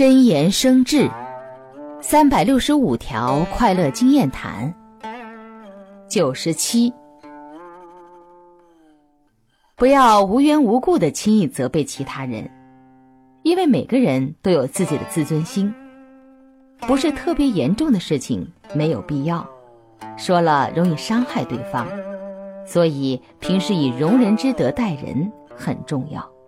真言生智三百六十五条快乐经验谈九十七。不要无缘无故的轻易责备其他人因为每个人都有自己的自尊心不是特别严重的事情没有必要说了容易伤害对方所以平时以容人之德待人很重要。